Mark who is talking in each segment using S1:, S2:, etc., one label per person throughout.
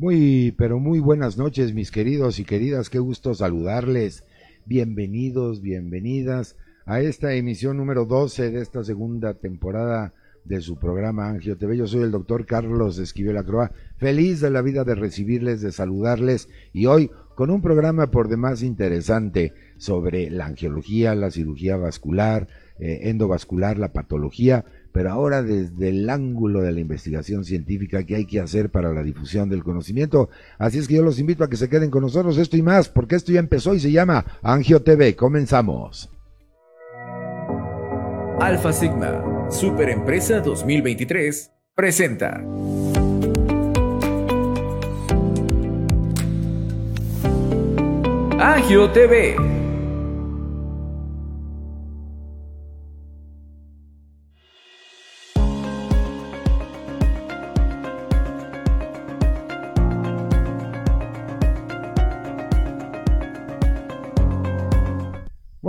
S1: Muy, pero muy buenas noches, mis queridos y queridas. Qué gusto saludarles. Bienvenidos, bienvenidas a esta emisión número 12 de esta segunda temporada de su programa Angio TV. Yo soy el doctor Carlos Esquivel Acroa. Feliz de la vida de recibirles, de saludarles y hoy con un programa por demás interesante sobre la angiología, la cirugía vascular, eh, endovascular, la patología pero ahora desde el ángulo de la investigación científica que hay que hacer para la difusión del conocimiento. Así es que yo los invito a que se queden con nosotros esto y más, porque esto ya empezó y se llama Angio TV. Comenzamos.
S2: Alfa Sigma, Superempresa 2023, presenta. Angio TV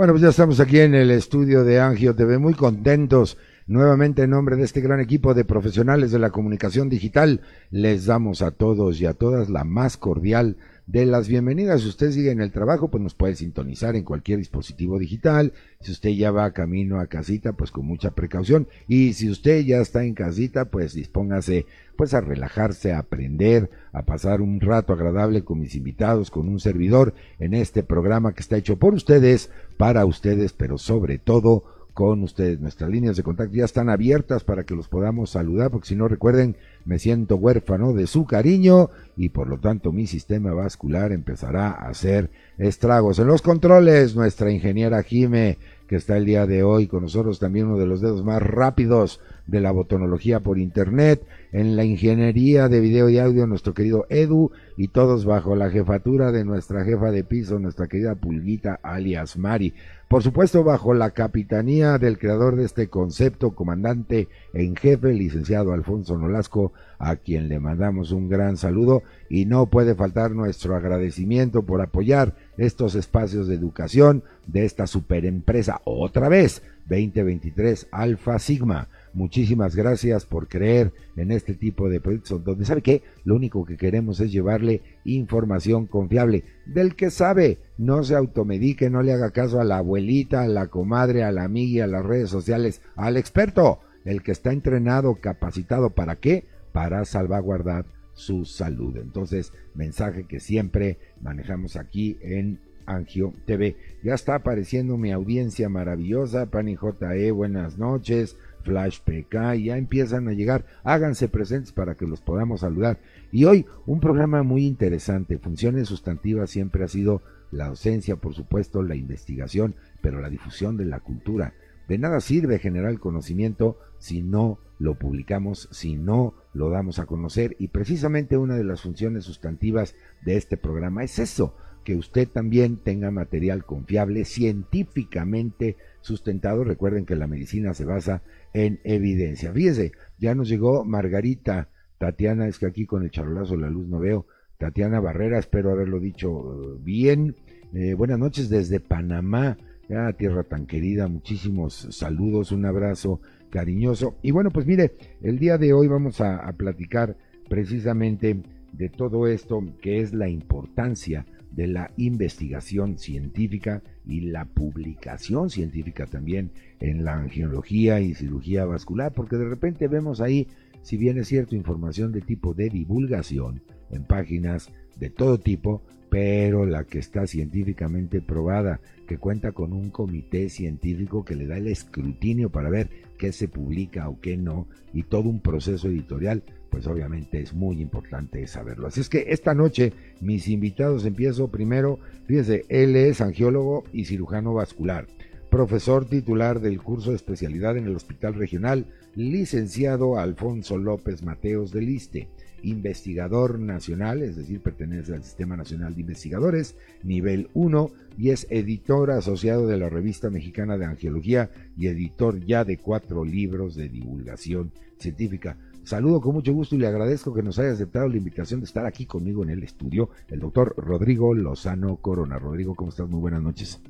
S1: Bueno, pues ya estamos aquí en el estudio de Angio TV, muy contentos. Nuevamente en nombre de este gran equipo de profesionales de la comunicación digital, les damos a todos y a todas la más cordial de las bienvenidas. Si usted sigue en el trabajo, pues nos puede sintonizar en cualquier dispositivo digital. Si usted ya va camino a casita, pues con mucha precaución. Y si usted ya está en casita, pues dispóngase pues a relajarse, a aprender, a pasar un rato agradable con mis invitados, con un servidor en este programa que está hecho por ustedes, para ustedes, pero sobre todo con ustedes. Nuestras líneas de contacto ya están abiertas para que los podamos saludar, porque si no recuerden, me siento huérfano de su cariño y por lo tanto mi sistema vascular empezará a hacer estragos. En los controles, nuestra ingeniera Jime, que está el día de hoy con nosotros, también uno de los dedos más rápidos de la botonología por internet, en la ingeniería de video y audio, nuestro querido Edu, y todos bajo la jefatura de nuestra jefa de piso, nuestra querida Pulguita alias Mari. Por supuesto, bajo la capitanía del creador de este concepto, comandante en jefe, licenciado Alfonso Nolasco, a quien le mandamos un gran saludo. Y no puede faltar nuestro agradecimiento por apoyar estos espacios de educación de esta superempresa, otra vez, 2023 Alfa Sigma Muchísimas gracias por creer en este tipo de proyectos donde sabe que lo único que queremos es llevarle información confiable del que sabe, no se automedique, no le haga caso a la abuelita, a la comadre, a la amiga, a las redes sociales, al experto, el que está entrenado, capacitado, ¿para qué? Para salvaguardar su salud. Entonces, mensaje que siempre manejamos aquí en Angio TV. Ya está apareciendo mi audiencia maravillosa, Pani JE, buenas noches. Flash PK, ya empiezan a llegar, háganse presentes para que los podamos saludar. Y hoy un programa muy interesante, funciones sustantivas siempre ha sido la docencia, por supuesto, la investigación, pero la difusión de la cultura. De nada sirve generar conocimiento si no lo publicamos, si no lo damos a conocer. Y precisamente una de las funciones sustantivas de este programa es eso, que usted también tenga material confiable, científicamente sustentado. Recuerden que la medicina se basa en evidencia. Fíjese, ya nos llegó Margarita, Tatiana, es que aquí con el charolazo la luz no veo, Tatiana Barrera, espero haberlo dicho eh, bien. Eh, buenas noches desde Panamá, ya tierra tan querida, muchísimos saludos, un abrazo cariñoso. Y bueno, pues mire, el día de hoy vamos a, a platicar precisamente de todo esto que es la importancia de la investigación científica y la publicación científica también en la angiología y cirugía vascular, porque de repente vemos ahí, si bien es cierto, información de tipo de divulgación en páginas de todo tipo, pero la que está científicamente probada, que cuenta con un comité científico que le da el escrutinio para ver qué se publica o qué no, y todo un proceso editorial, pues obviamente es muy importante saberlo. Así es que esta noche mis invitados empiezo primero, fíjese, él es angiólogo y cirujano vascular, profesor titular del curso de especialidad en el Hospital Regional, licenciado Alfonso López Mateos de Liste, investigador nacional, es decir, pertenece al Sistema Nacional de Investigadores, nivel 1, y es editor asociado de la Revista Mexicana de Angiología y editor ya de cuatro libros de divulgación científica. Saludo con mucho gusto y le agradezco que nos haya aceptado la invitación de estar aquí conmigo en el estudio, el doctor Rodrigo Lozano Corona. Rodrigo, ¿cómo estás? Muy buenas noches.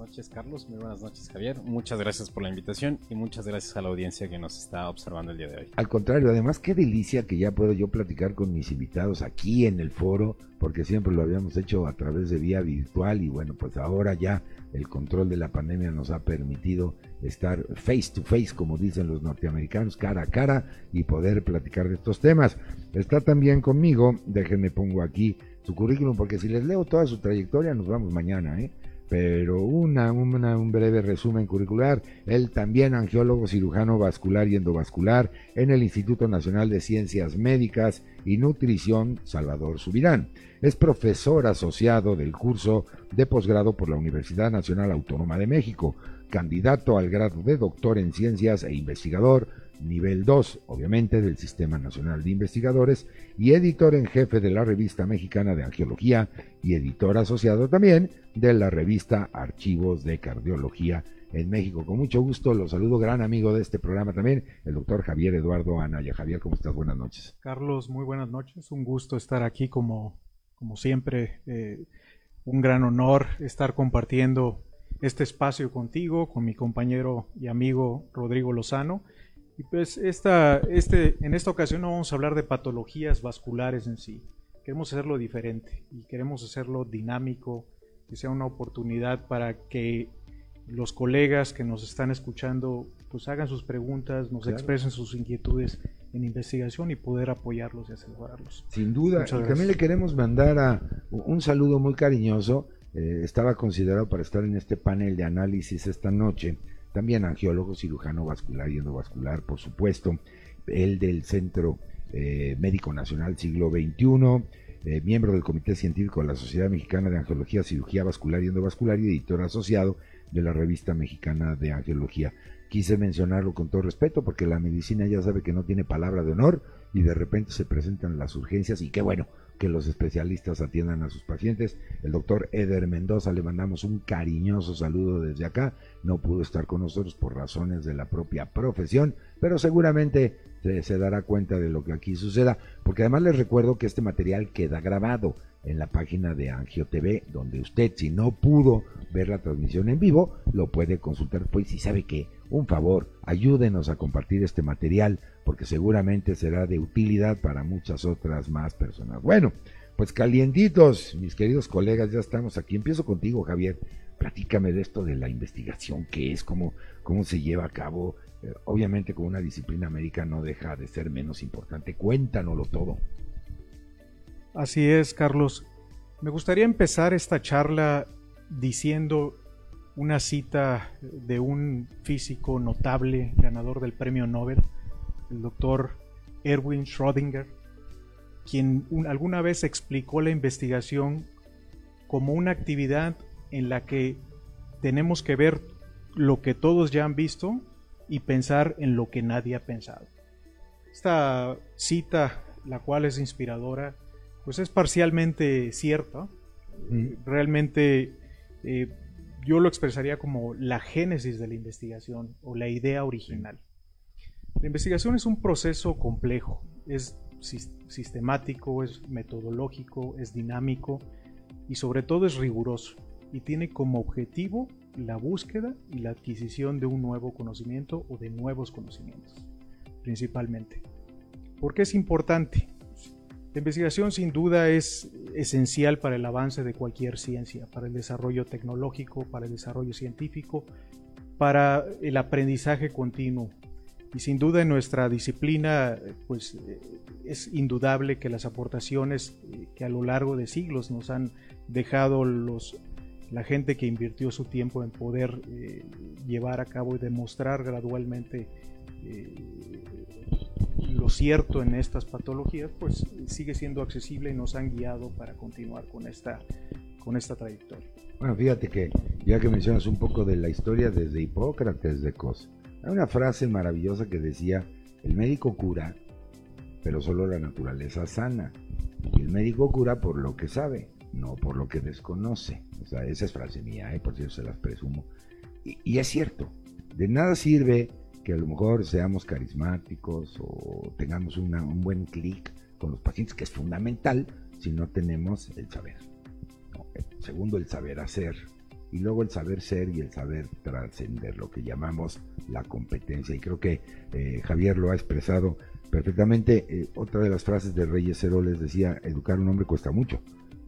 S3: Buenas noches, Carlos. Muy buenas noches, Javier. Muchas gracias por la invitación y muchas gracias a la audiencia que nos está observando el día de hoy.
S1: Al contrario, además, qué delicia que ya puedo yo platicar con mis invitados aquí en el foro, porque siempre lo habíamos hecho a través de vía virtual y bueno, pues ahora ya el control de la pandemia nos ha permitido estar face to face, como dicen los norteamericanos, cara a cara y poder platicar de estos temas. Está también conmigo, déjenme pongo aquí su currículum, porque si les leo toda su trayectoria nos vamos mañana, ¿eh? Pero una, un breve resumen curricular. Él también angiólogo cirujano vascular y endovascular en el Instituto Nacional de Ciencias Médicas y Nutrición Salvador Subirán. Es profesor asociado del curso de posgrado por la Universidad Nacional Autónoma de México, candidato al grado de doctor en ciencias e investigador nivel 2, obviamente, del Sistema Nacional de Investigadores, y editor en jefe de la Revista Mexicana de Angiología y editor asociado también de la revista Archivos de Cardiología en México. Con mucho gusto los saludo, gran amigo de este programa también, el doctor Javier Eduardo Anaya. Javier, ¿cómo estás? Buenas noches.
S4: Carlos, muy buenas noches. Un gusto estar aquí como, como siempre. Eh, un gran honor estar compartiendo este espacio contigo, con mi compañero y amigo Rodrigo Lozano y pues esta, este, en esta ocasión no vamos a hablar de patologías vasculares en sí. Queremos hacerlo diferente y queremos hacerlo dinámico, que sea una oportunidad para que los colegas que nos están escuchando pues hagan sus preguntas, nos expresen sus inquietudes en investigación y poder apoyarlos y asesorarlos.
S1: Sin duda, también le queremos mandar a un saludo muy cariñoso. Eh, estaba considerado para estar en este panel de análisis esta noche también angiólogo, cirujano vascular y endovascular, por supuesto, el del Centro eh, Médico Nacional Siglo XXI, eh, miembro del Comité Científico de la Sociedad Mexicana de Angiología, Cirugía Vascular y Endovascular y editor asociado de la Revista Mexicana de Angiología. Quise mencionarlo con todo respeto porque la medicina ya sabe que no tiene palabra de honor y de repente se presentan las urgencias y qué bueno, que los especialistas atiendan a sus pacientes. El doctor Eder Mendoza le mandamos un cariñoso saludo desde acá. No pudo estar con nosotros por razones de la propia profesión, pero seguramente se, dará cuenta de lo que aquí suceda, porque además les recuerdo que este material queda grabado en la página de Angio TV, donde usted, si no pudo ver la transmisión en vivo, lo puede consultar. Pues si sabe que, un favor, ayúdenos a compartir este material porque seguramente será de utilidad para muchas otras más personas. Bueno, pues calientitos, mis queridos colegas, ya estamos aquí. Empiezo contigo, Javier. Platícame de esto de la investigación, qué es, cómo, cómo se lleva a cabo. Eh, obviamente con una disciplina médica no deja de ser menos importante. Cuéntanoslo todo.
S4: Así es, Carlos. Me gustaría empezar esta charla diciendo una cita de un físico notable, ganador del premio Nobel, el doctor Erwin Schrödinger, quien alguna vez explicó la investigación como una actividad en la que tenemos que ver lo que todos ya han visto y pensar en lo que nadie ha pensado. Esta cita, la cual es inspiradora, pues es parcialmente cierta. Realmente eh, yo lo expresaría como la génesis de la investigación o la idea original. La investigación es un proceso complejo, es sistemático, es metodológico, es dinámico y sobre todo es riguroso y tiene como objetivo la búsqueda y la adquisición de un nuevo conocimiento o de nuevos conocimientos, principalmente. ¿Por qué es importante? La investigación sin duda es esencial para el avance de cualquier ciencia, para el desarrollo tecnológico, para el desarrollo científico, para el aprendizaje continuo, y sin duda en nuestra disciplina, pues eh, es indudable que las aportaciones eh, que a lo largo de siglos nos han dejado los, la gente que invirtió su tiempo en poder eh, llevar a cabo y demostrar gradualmente lo cierto en estas patologías, pues sigue siendo accesible y nos han guiado para continuar con esta, con esta trayectoria.
S1: Bueno, fíjate que ya que mencionas un poco de la historia desde Hipócrates de Cos, hay una frase maravillosa que decía, el médico cura, pero solo la naturaleza sana. Y el médico cura por lo que sabe, no por lo que desconoce. O sea, esa es frase mía, ¿eh? por cierto se las presumo. Y, es cierto, de nada sirve que a lo mejor seamos carismáticos o tengamos un buen clic con los pacientes, que es fundamental si no tenemos el saber. segundo, el saber hacer. y luego el saber ser y el saber trascender, lo que llamamos la competencia. Y creo que eh, Javier lo ha expresado perfectamente. Eh, otra de las frases de Reyes Heroles decía, educar a un hombre cuesta mucho,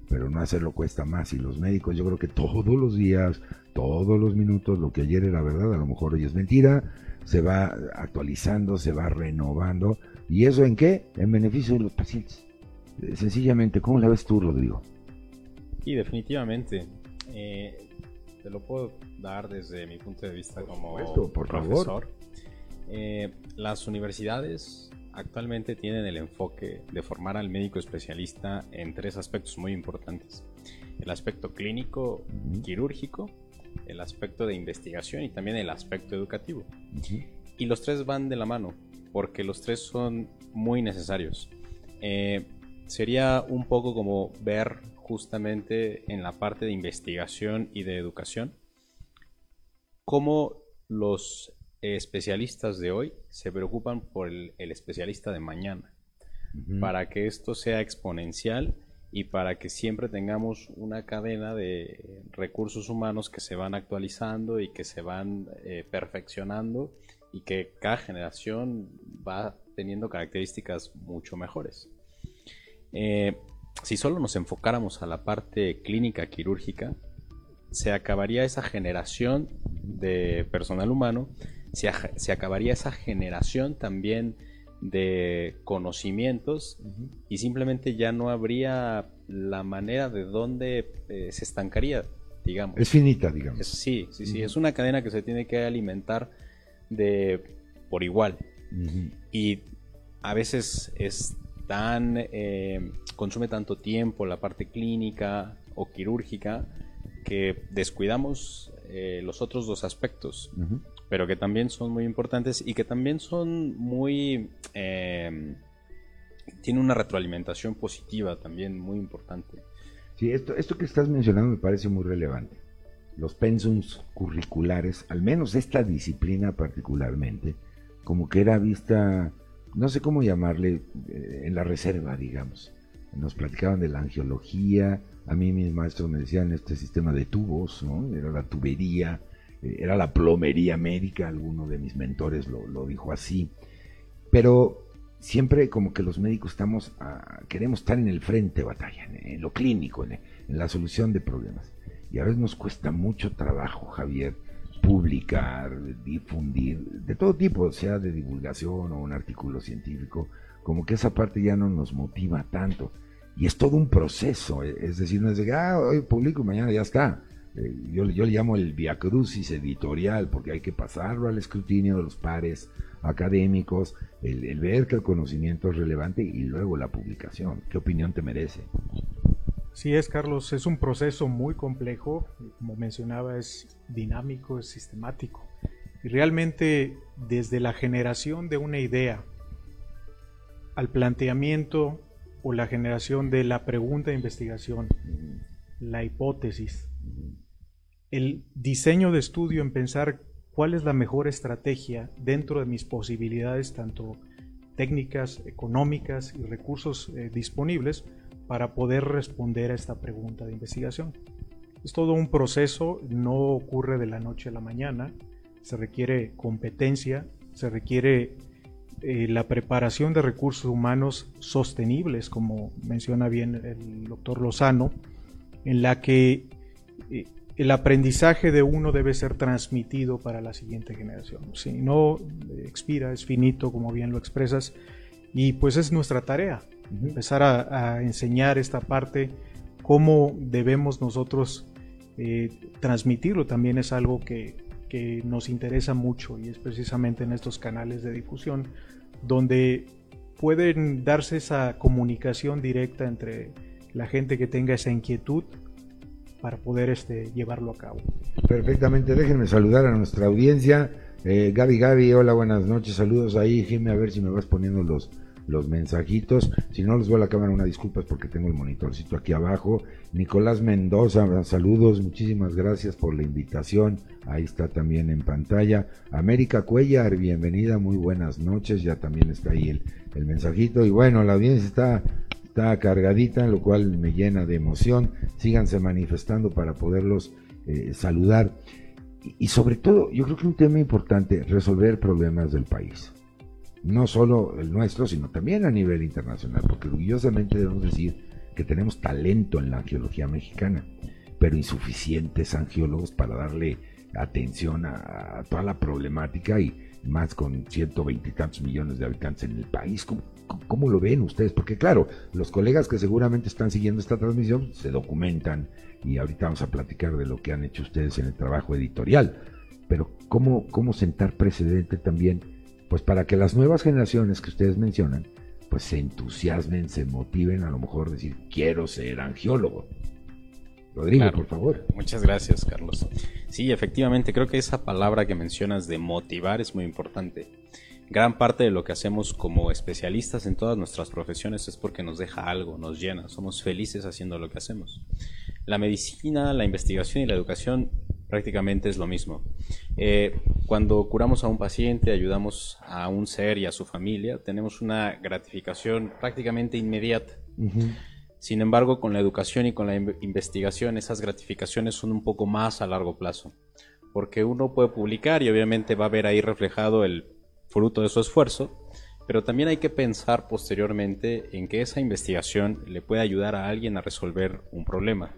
S1: pero no hacerlo cuesta más. Y los médicos, yo creo que todos los días, todos los minutos, lo que ayer era verdad, a lo mejor hoy es mentira, se va actualizando, se va renovando. ¿Y eso en qué? En beneficio de los pacientes. Eh, sencillamente, ¿cómo la ves tú, Rodrigo?
S3: Y definitivamente, eh, te lo puedo dar desde mi punto de vista como profesor. Eh, las universidades actualmente tienen el enfoque de formar al médico especialista en tres aspectos muy importantes. El aspecto clínico, quirúrgico, el aspecto de investigación y también el aspecto educativo. Y los tres van de la mano, porque los tres son muy necesarios. Eh, sería un poco como ver justamente en la parte de investigación y de educación, cómo los especialistas de hoy se preocupan por el, especialista de mañana, para que esto sea exponencial y para que siempre tengamos una cadena de recursos humanos que se van actualizando y que se van eh, perfeccionando y que cada generación va teniendo características mucho mejores. Eh, si solo nos enfocáramos a la parte clínica quirúrgica, se acabaría esa generación de personal humano, se, acabaría esa generación también de conocimientos y simplemente ya no habría la manera de dónde eh, se estancaría, digamos.
S1: Es finita, digamos.
S3: sí, sí, sí, es una cadena que se tiene que alimentar de por igual. Y a veces es tan eh, consume tanto tiempo la parte clínica o quirúrgica que descuidamos eh, los otros dos aspectos, pero que también son muy importantes y que también son muy... Eh, tiene una retroalimentación positiva también muy importante.
S1: Sí, esto, esto que estás mencionando me parece muy relevante. Los pensums curriculares, al menos esta disciplina particularmente, como que era vista, no sé cómo llamarle, eh, en la reserva, digamos nos platicaban de la angiología, a mí mis maestros me decían este sistema de tubos, ¿no? Era la tubería, era la plomería médica, alguno de mis mentores lo, dijo así. Pero siempre como que los médicos estamos, queremos estar en el frente de batalla, en, lo clínico, en, la solución de problemas. Y a veces nos cuesta mucho trabajo, Javier, publicar, difundir, de todo tipo, sea de divulgación o un artículo científico, como que esa parte ya no nos motiva tanto. Y es todo un proceso, eh, es decir, no es de ah, hoy publico y mañana ya está. Eh, yo, yo, le llamo el viacrucis editorial, porque hay que pasarlo al escrutinio de los pares académicos, el, ver que el conocimiento es relevante y luego la publicación. ¿Qué opinión te merece?
S4: Sí es, Carlos, es un proceso muy complejo, como mencionaba, es dinámico, es sistemático. Y realmente desde la generación de una idea al planteamiento o la generación de la pregunta de investigación, la hipótesis, el diseño de estudio en pensar cuál es la mejor estrategia dentro de mis posibilidades, tanto técnicas, económicas y recursos eh, disponibles para poder responder a esta pregunta de investigación. Es todo un proceso, no ocurre de la noche a la mañana, se requiere competencia, se requiere eh, la preparación de recursos humanos sostenibles, como menciona bien el doctor Lozano, en la que eh, el aprendizaje de uno debe ser transmitido para la siguiente generación. Si no expira, es finito, como bien lo expresas, y pues es nuestra tarea, empezar a, enseñar esta parte, cómo debemos nosotros eh, transmitirlo, también es algo que, que nos interesa mucho y es precisamente en estos canales de difusión donde pueden darse esa comunicación directa entre la gente que tenga esa inquietud para poder este, llevarlo a cabo.
S1: Perfectamente, déjenme saludar a nuestra audiencia. Eh, Gaby Gaby, hola, buenas noches, saludos ahí, Jimmy, a ver si me vas poniendo los, los mensajitos. Si no les veo a la cámara, una disculpa porque tengo el monitorcito aquí abajo. Nicolás Mendoza, saludos, muchísimas gracias por la invitación. Ahí está también en pantalla. América Cuellar, bienvenida, muy buenas noches. Ya también está ahí el, el mensajito. Y bueno, la audiencia está, está cargadita, lo cual me llena de emoción. Síganse manifestando para poderlos eh, saludar. Y, sobre todo, yo creo que un tema importante, resolver problemas del país. No solo el nuestro, sino también a nivel internacional, porque orgullosamente debemos decir que tenemos talento en la angiología mexicana, pero insuficientes angiólogos para darle atención a, toda la problemática y más con 120 y tantos millones de habitantes en el país. ¿Cómo, ¿Cómo, lo ven ustedes? Porque claro, los colegas que seguramente están siguiendo esta transmisión se documentan y ahorita vamos a platicar de lo que han hecho ustedes en el trabajo editorial. Pero ¿cómo, cómo sentar precedente también? Pues para que las nuevas generaciones que ustedes mencionan, pues se entusiasmen, se motiven a lo mejor decir, quiero ser angiólogo. Rodrigo, por favor.
S3: Muchas gracias, Carlos. Sí, efectivamente, creo que esa palabra que mencionas de motivar es muy importante. Gran parte de lo que hacemos como especialistas en todas nuestras profesiones es porque nos deja algo, nos llena, somos felices haciendo lo que hacemos. La medicina, la investigación y la educación prácticamente es lo mismo. Eh, cuando curamos a un paciente, ayudamos a un ser y a su familia, tenemos una gratificación prácticamente inmediata. Sin embargo, con la educación y con la investigación, esas gratificaciones son un poco más a largo plazo, porque uno puede publicar y obviamente va a ver ahí reflejado el fruto de su esfuerzo, pero también hay que pensar posteriormente en que esa investigación le puede ayudar a alguien a resolver un problema.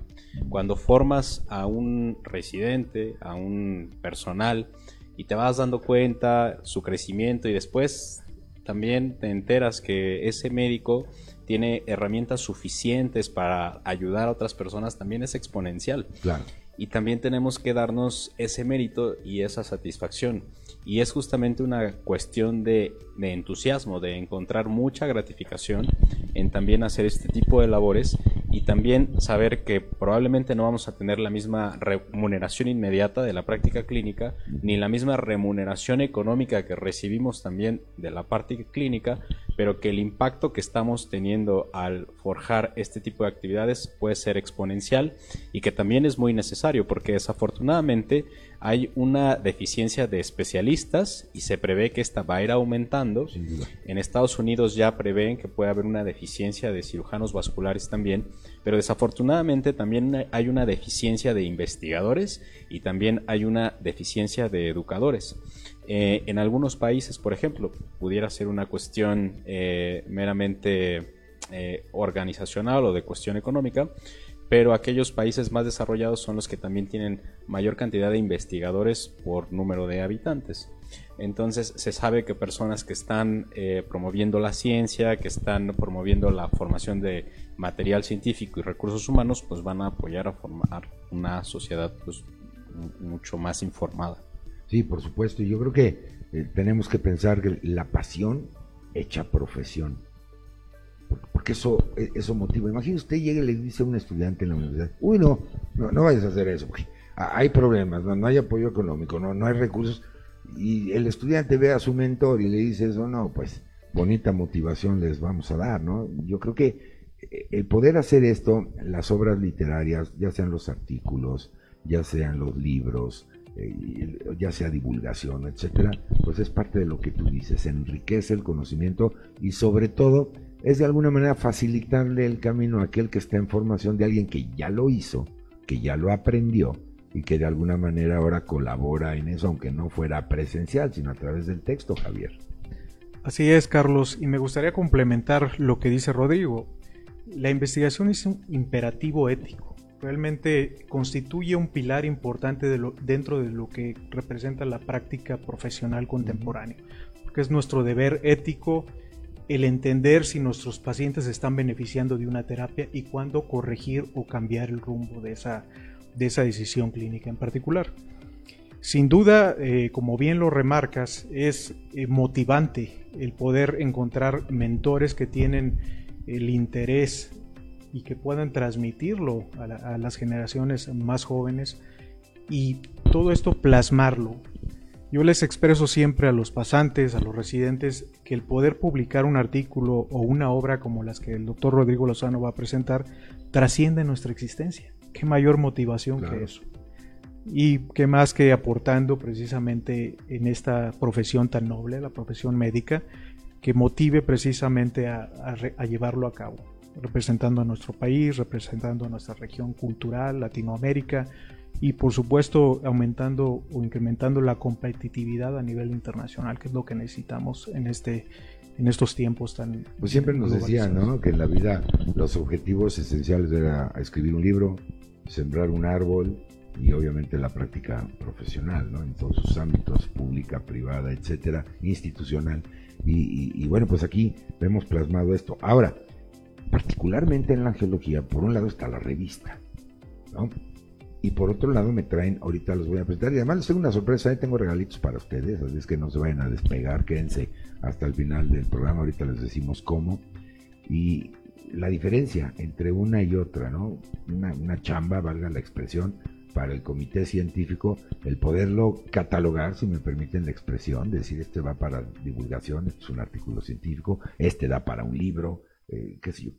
S3: Cuando formas a un residente, a un personal, y te vas dando cuenta su crecimiento y después también te enteras que ese médico tiene herramientas suficientes para ayudar a otras personas, también es exponencial.
S1: Claro.
S3: Y también tenemos que darnos ese mérito y esa satisfacción. Y es justamente una cuestión de, entusiasmo, de encontrar mucha gratificación en también hacer este tipo de labores y también saber que probablemente no vamos a tener la misma remuneración inmediata de la práctica clínica, ni la misma remuneración económica que recibimos también de la parte clínica, pero que el impacto que estamos teniendo al forjar este tipo de actividades puede ser exponencial y que también es muy necesario porque desafortunadamente hay una deficiencia de especialistas y se prevé que esta va a ir aumentando. En Estados Unidos ya prevén que puede haber una deficiencia de cirujanos vasculares también, pero desafortunadamente también hay una deficiencia de investigadores y también hay una deficiencia de educadores. Eh, en algunos países, por ejemplo, pudiera ser una cuestión eh, meramente eh, organizacional o de cuestión económica, pero aquellos países más desarrollados son los que también tienen mayor cantidad de investigadores por número de habitantes. Entonces se sabe que personas que están eh, promoviendo la ciencia, que están promoviendo la formación de material científico y recursos humanos, pues van a apoyar a formar una sociedad pues, mucho más informada.
S1: Sí, por supuesto. Yo creo que eh, tenemos que pensar que la pasión hecha profesión porque eso, e, eso motiva. Imagínese usted llega y le dice a un estudiante en la universidad, uy, no, no, vayas a hacer eso, porque hay problemas, no, hay apoyo económico, no, no hay recursos, y el estudiante ve a su mentor y le dice eso, no, pues bonita motivación les vamos a dar, ¿no? Yo creo que eh, el poder hacer esto, las obras literarias, ya sean los artículos, ya sean los libros, eh, ya sea divulgación, etcétera, pues es parte de lo que tú dices, enriquece el conocimiento y sobre todo es de alguna manera facilitarle el camino a aquel que está en formación de alguien que ya lo hizo, que ya lo aprendió y que de alguna manera ahora colabora en eso, aunque no fuera presencial, sino a través del texto, Javier.
S4: Así es, Carlos, y me gustaría complementar lo que dice Rodrigo. La investigación es un imperativo ético. Realmente constituye un pilar importante dentro de lo que representa la práctica profesional contemporánea, porque es nuestro deber ético el entender si nuestros pacientes están beneficiando de una terapia y cuándo corregir o cambiar el rumbo de esa, de esa decisión clínica en particular. Sin duda, eh, como bien lo remarcas, es eh, motivante el poder encontrar mentores que tienen el interés y que puedan transmitirlo a las generaciones más jóvenes y todo esto plasmarlo yo les expreso siempre a los pasantes, a los residentes, que el poder publicar un artículo o una obra como las que el doctor Rodrigo Lozano va a presentar trasciende nuestra existencia. ¿Qué mayor motivación que eso? Y qué más que aportando precisamente en esta profesión tan noble, la profesión médica, que motive precisamente a, a llevarlo a cabo, representando a nuestro país, representando a nuestra región cultural, Latinoamérica, y por supuesto aumentando o incrementando la competitividad a nivel internacional, que es lo que necesitamos en este en estos tiempos tan
S1: pues siempre nos decían ¿no? que en la vida los objetivos esenciales era escribir un libro sembrar un árbol y obviamente la práctica profesional ¿no? en todos sus ámbitos pública privada etcétera institucional y, y bueno pues aquí vemos plasmado esto ahora particularmente en la angelología por un lado está la revista ¿no? Y por otro lado me traen, ahorita los voy a presentar. Y además les tengo una sorpresa, ahí tengo regalitos para ustedes, así es que no se vayan a despegar, quédense hasta el final del programa, ahorita les decimos cómo. Y la diferencia entre una y otra, ¿no? Una, una chamba, valga la expresión, para el comité científico, el poderlo catalogar, si me permiten la expresión, decir este va para divulgación, este es un artículo científico, este da para un libro, eh, qué sé yo.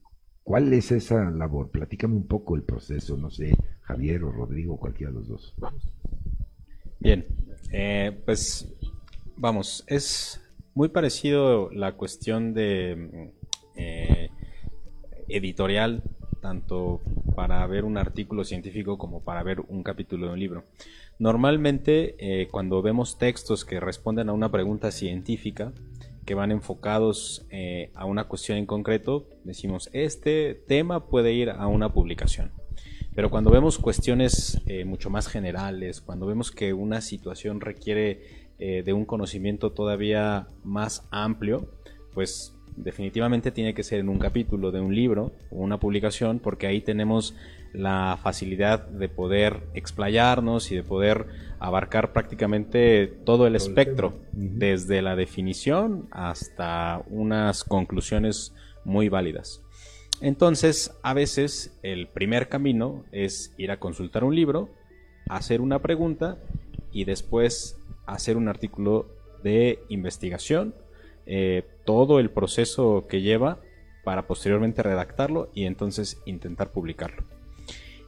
S1: ¿Cuál es esa labor? Platícame un poco el proceso, no sé, Javier o Rodrigo, cualquiera de los dos.
S3: Bien, eh, pues vamos, es muy parecido la cuestión de eh, editorial, tanto para ver un artículo científico como para ver un capítulo de un libro. Normalmente, eh, cuando vemos textos que responden a una pregunta científica, que van enfocados a una cuestión en concreto, decimos, este tema puede ir a una publicación. Pero cuando vemos cuestiones eh, mucho más generales, cuando vemos que una situación requiere eh, de un conocimiento todavía más amplio, pues definitivamente tiene que ser en un capítulo de un libro o una publicación, porque ahí tenemos la facilidad de poder explayarnos y de poder abarcar prácticamente todo el espectro, desde la definición hasta unas conclusiones muy válidas. Entonces, a veces el primer camino es ir a consultar un libro, hacer una pregunta y después hacer un artículo de investigación, eh, todo el proceso que lleva para posteriormente redactarlo y entonces intentar publicarlo.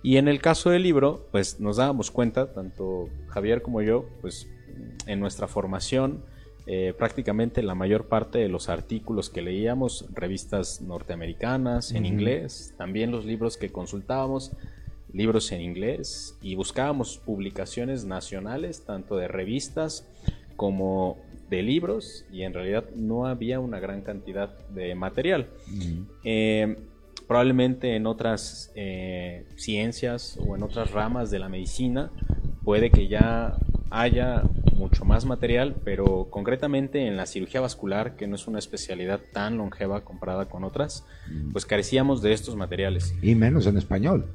S3: Y en el caso del libro, pues nos dábamos cuenta, tanto Javier como yo, pues en nuestra formación, eh, prácticamente la mayor parte de los artículos que leíamos, revistas norteamericanas en inglés, también los libros que consultábamos, libros en inglés y buscábamos publicaciones nacionales, tanto de revistas como de libros y en realidad no había una gran cantidad de material. Eh, probablemente en otras eh, ciencias o en otras ramas de la medicina puede que ya haya mucho más material, pero concretamente en la cirugía vascular, que no es una especialidad tan longeva comparada con otras, pues carecíamos de estos materiales.
S1: Y menos en español.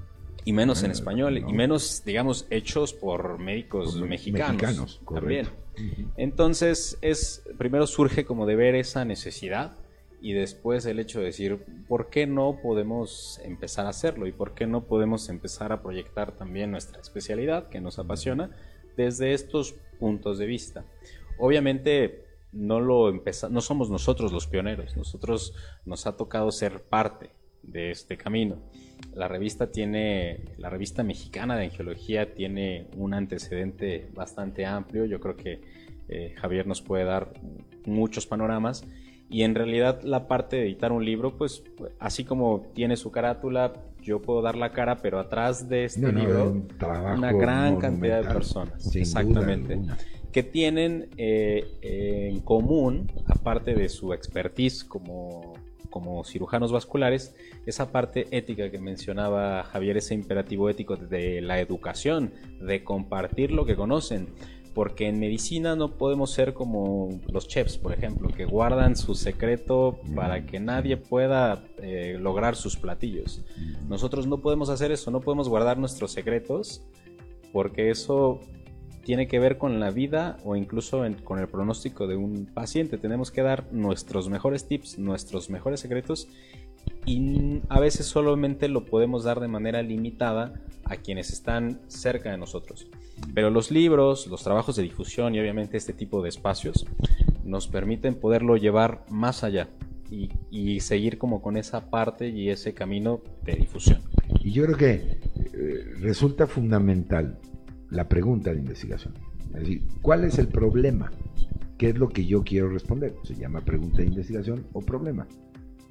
S3: Y menos en español, y menos, digamos, hechos por médicos mexicanos, también. Entonces, es primero surge como de ver esa necesidad y después el hecho de decir, ¿por qué no podemos empezar a hacerlo? ¿Y por qué no podemos empezar a proyectar también nuestra especialidad que nos apasiona? desde estos puntos de vista. Obviamente no lo no somos nosotros los pioneros, nosotros nos ha tocado ser parte de este camino. La revista tiene, la revista mexicana de angiología tiene un antecedente bastante amplio, yo creo que eh, Javier nos puede dar muchos panoramas. Y en realidad la parte de editar un libro, pues así como tiene su carátula, yo puedo dar la cara, pero atrás de este libro, una gran cantidad de personas, exactamente, que tienen eh, en común, aparte de su expertise como, como cirujanos vasculares, esa parte ética que mencionaba Javier, ese imperativo ético de la educación, de compartir lo que conocen porque en medicina no podemos ser como los chefs, por ejemplo, que guardan su secreto para que nadie pueda eh, lograr sus platillos. Nosotros no podemos hacer eso, no podemos guardar nuestros secretos, porque eso tiene que ver con la vida o incluso con el pronóstico de un paciente. Tenemos que dar nuestros mejores tips, nuestros mejores secretos y a veces solamente lo podemos dar de manera limitada a quienes están cerca de nosotros. Pero los libros, los trabajos de difusión y obviamente este tipo de espacios nos permiten poderlo llevar más allá y, seguir como con esa parte y ese camino de difusión.
S1: Y yo creo que eh, resulta fundamental la pregunta de investigación. Es decir, ¿cuál es el problema? ¿Qué es lo que yo quiero responder? Se llama pregunta de investigación o problema.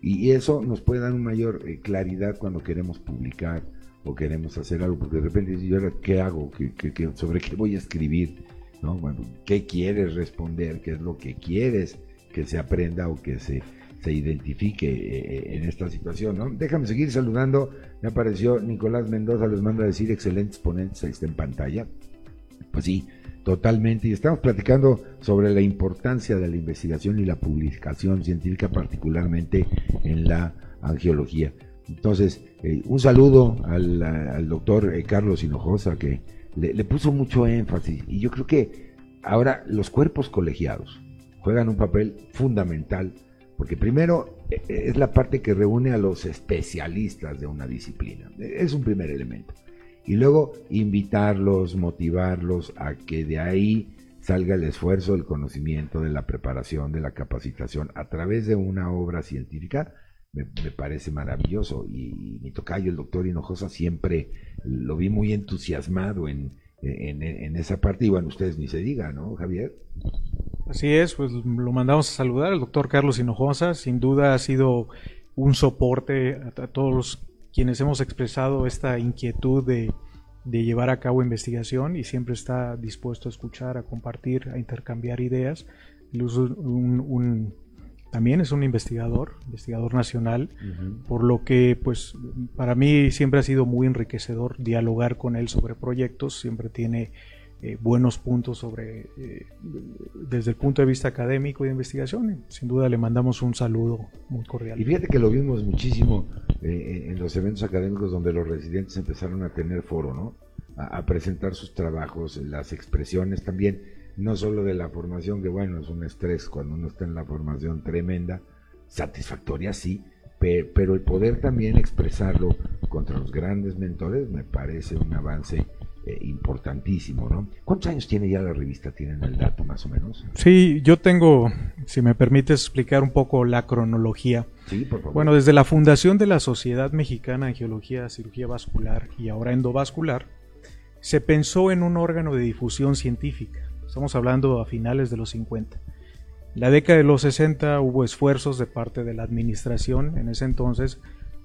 S1: Y eso nos puede dar una mayor eh, claridad cuando queremos publicar o queremos hacer algo, porque de repente dices, ¿y ahora qué hago? ¿Qué, sobre qué voy a escribir? ¿No? ¿qué quieres responder? ¿Qué es lo que quieres que se aprenda o que se, se identifique eh, eh, en esta situación? ¿no? Déjame seguir saludando. Me apareció Nicolás Mendoza, les manda a decir excelentes ponentes, está en pantalla. Pues sí, totalmente. Y estamos platicando sobre la importancia de la investigación y la publicación científica, particularmente en la angiología. Entonces, eh, un saludo al, doctor Carlos Hinojosa que le, puso mucho énfasis y yo creo que ahora los cuerpos colegiados juegan un papel fundamental porque primero e, e, es la parte que reúne a los especialistas de una disciplina, es un primer elemento. Y luego invitarlos, motivarlos a que de ahí salga el esfuerzo, el conocimiento, de la preparación, de la capacitación a través de una obra científica me, parece maravilloso. Y, mi tocayo, el doctor Hinojosa, siempre lo vi muy entusiasmado en, en, esa parte. Y ustedes ni se digan, ¿no, Javier?
S4: Así es, pues lo mandamos a saludar al doctor Carlos Hinojosa. Sin duda ha sido un soporte a, todos quienes hemos expresado esta inquietud de, llevar a cabo investigación y siempre está dispuesto a escuchar, a compartir, a intercambiar ideas. Un, un, también es un investigador, investigador nacional, por lo que pues para mí siempre ha sido muy enriquecedor dialogar con él sobre proyectos, siempre tiene eh, buenos puntos sobre eh, desde el punto de vista académico y de investigación. Sin duda le mandamos un saludo muy cordial.
S1: Y fíjate que lo vimos muchísimo eh, en los eventos académicos donde los residentes empezaron a tener foro, ¿no? a presentar sus trabajos, las expresiones también no solo de la formación, que bueno, es un estrés cuando uno está en la formación tremenda, satisfactoria sí, pero, el poder también expresarlo contra los grandes mentores me parece un avance eh, importantísimo, ¿no? ¿Cuántos años tiene ya la revista? ¿Tienen el dato más o menos?
S4: Sí, yo tengo, si me permites explicar un poco la cronología.
S1: Sí, por favor.
S4: Bueno, desde la fundación de la Sociedad Mexicana de Angiología, Cirugía Vascular y ahora Endovascular, se pensó en un órgano de difusión científica Estamos hablando a finales de los 50. En la década de los 60 hubo esfuerzos de parte de la administración en ese entonces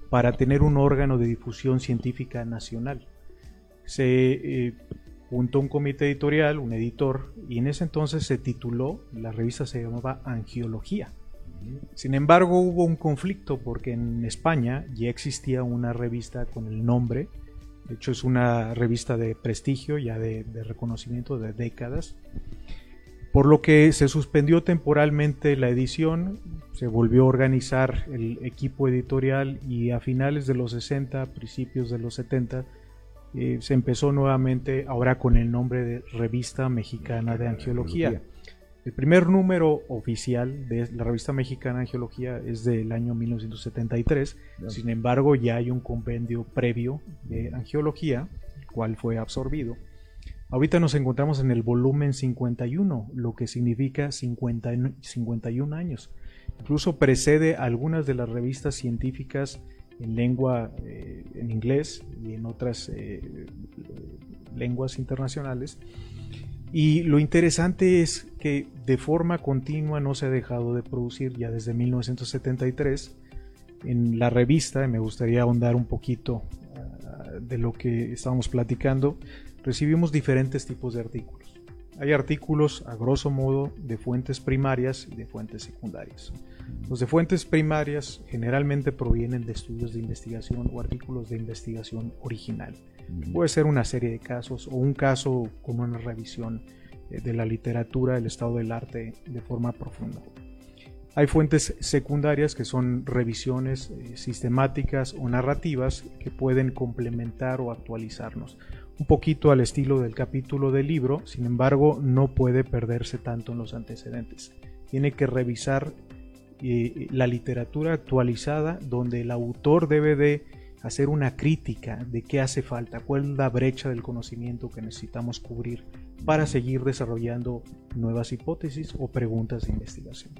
S4: para tener un órgano de difusión científica nacional. Se eh, juntó un comité editorial, un editor, y en ese entonces se tituló, la revista se llamaba Angiología. Sin embargo, hubo un conflicto porque en España ya existía una revista con el nombre de hecho, es una revista de prestigio, ya de, reconocimiento de décadas. Por lo que se suspendió temporalmente la edición, se volvió a organizar el equipo editorial y a finales de los 60, principios de los 70, eh, se empezó nuevamente ahora con el nombre de Revista Mexicana de Angiología. El primer número oficial de la revista mexicana de Geología es del año 1973, sin embargo ya hay un compendio previo de angiología, el cual fue absorbido. Ahorita nos encontramos en el volumen 51, lo que significa 51 años. Incluso precede algunas de las revistas científicas en lengua, eh, en inglés y en otras eh, lenguas internacionales y lo interesante es que de forma continua no se ha dejado de producir ya desde 1973. En la revista, me gustaría ahondar un poquito ah, de lo que estábamos platicando, recibimos diferentes tipos de artículos. Hay artículos, a grosso modo, de fuentes primarias y de fuentes secundarias. Los de fuentes primarias generalmente provienen de estudios de investigación o artículos de investigación original. Puede ser una serie de casos o un caso con una revisión eh, de la literatura, del estado del arte de forma profunda. Hay fuentes secundarias que son revisiones eh, sistemáticas o narrativas que pueden complementar o actualizarnos. Un poquito al estilo del capítulo del libro, sin embargo, no puede perderse tanto en los antecedentes. Tiene que revisar eh, la literatura actualizada donde el autor debe de hacer una crítica de qué hace falta, cuál es la brecha del conocimiento que necesitamos cubrir para seguir desarrollando nuevas hipótesis o preguntas de investigación.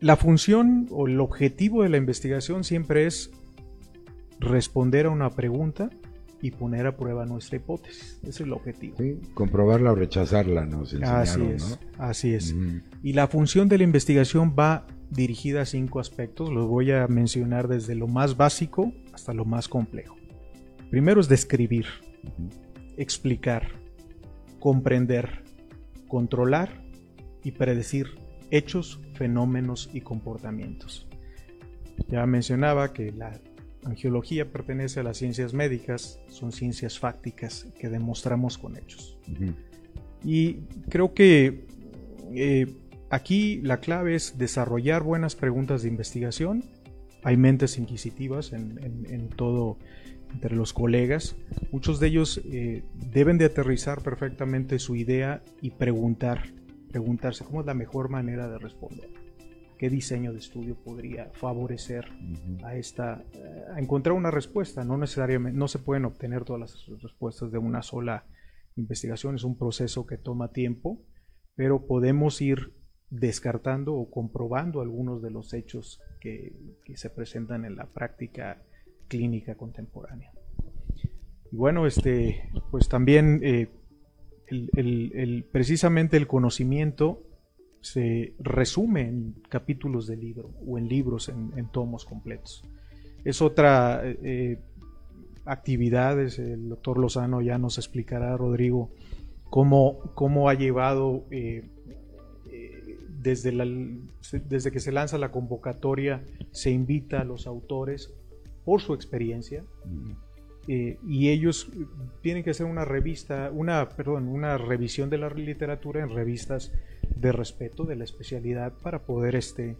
S4: La función o el objetivo de la investigación siempre es responder a una pregunta y poner a prueba nuestra hipótesis. Ese es el objetivo.
S1: comprobarla o rechazarla, nos
S4: Así es, así es. Y la función de la investigación va dirigida a cinco aspectos. Los voy a mencionar desde lo más básico hasta lo más complejo. Primero es describir, explicar, comprender, controlar y predecir hechos, fenómenos y comportamientos. Ya mencionaba que la angiología pertenece a las ciencias médicas, son ciencias fácticas que demostramos con hechos. Y creo que eh, aquí la clave es desarrollar buenas preguntas de investigación. Hay mentes inquisitivas en, todo entre los colegas. Muchos de ellos eh, deben de aterrizar perfectamente su idea y preguntar, preguntarse cómo es la mejor manera de responder qué diseño de estudio podría favorecer a esta eh, a encontrar una respuesta no necesariamente no se pueden obtener todas las respuestas de una sola investigación es un proceso que toma tiempo pero podemos ir descartando o comprobando algunos de los hechos que, se presentan en la práctica clínica contemporánea y bueno este pues también eh, precisamente el conocimiento se resume en capítulos de libro o en libros, en, tomos completos. Es otra eh, actividad, el doctor Lozano ya nos explicará, Rodrigo, cómo, cómo ha llevado eh, eh, desde, la, desde que se lanza la convocatoria, se invita a los autores por su experiencia. y ellos tienen que hacer una revista, una, perdón, una revisión de la literatura en revistas de respeto de la especialidad para poder este,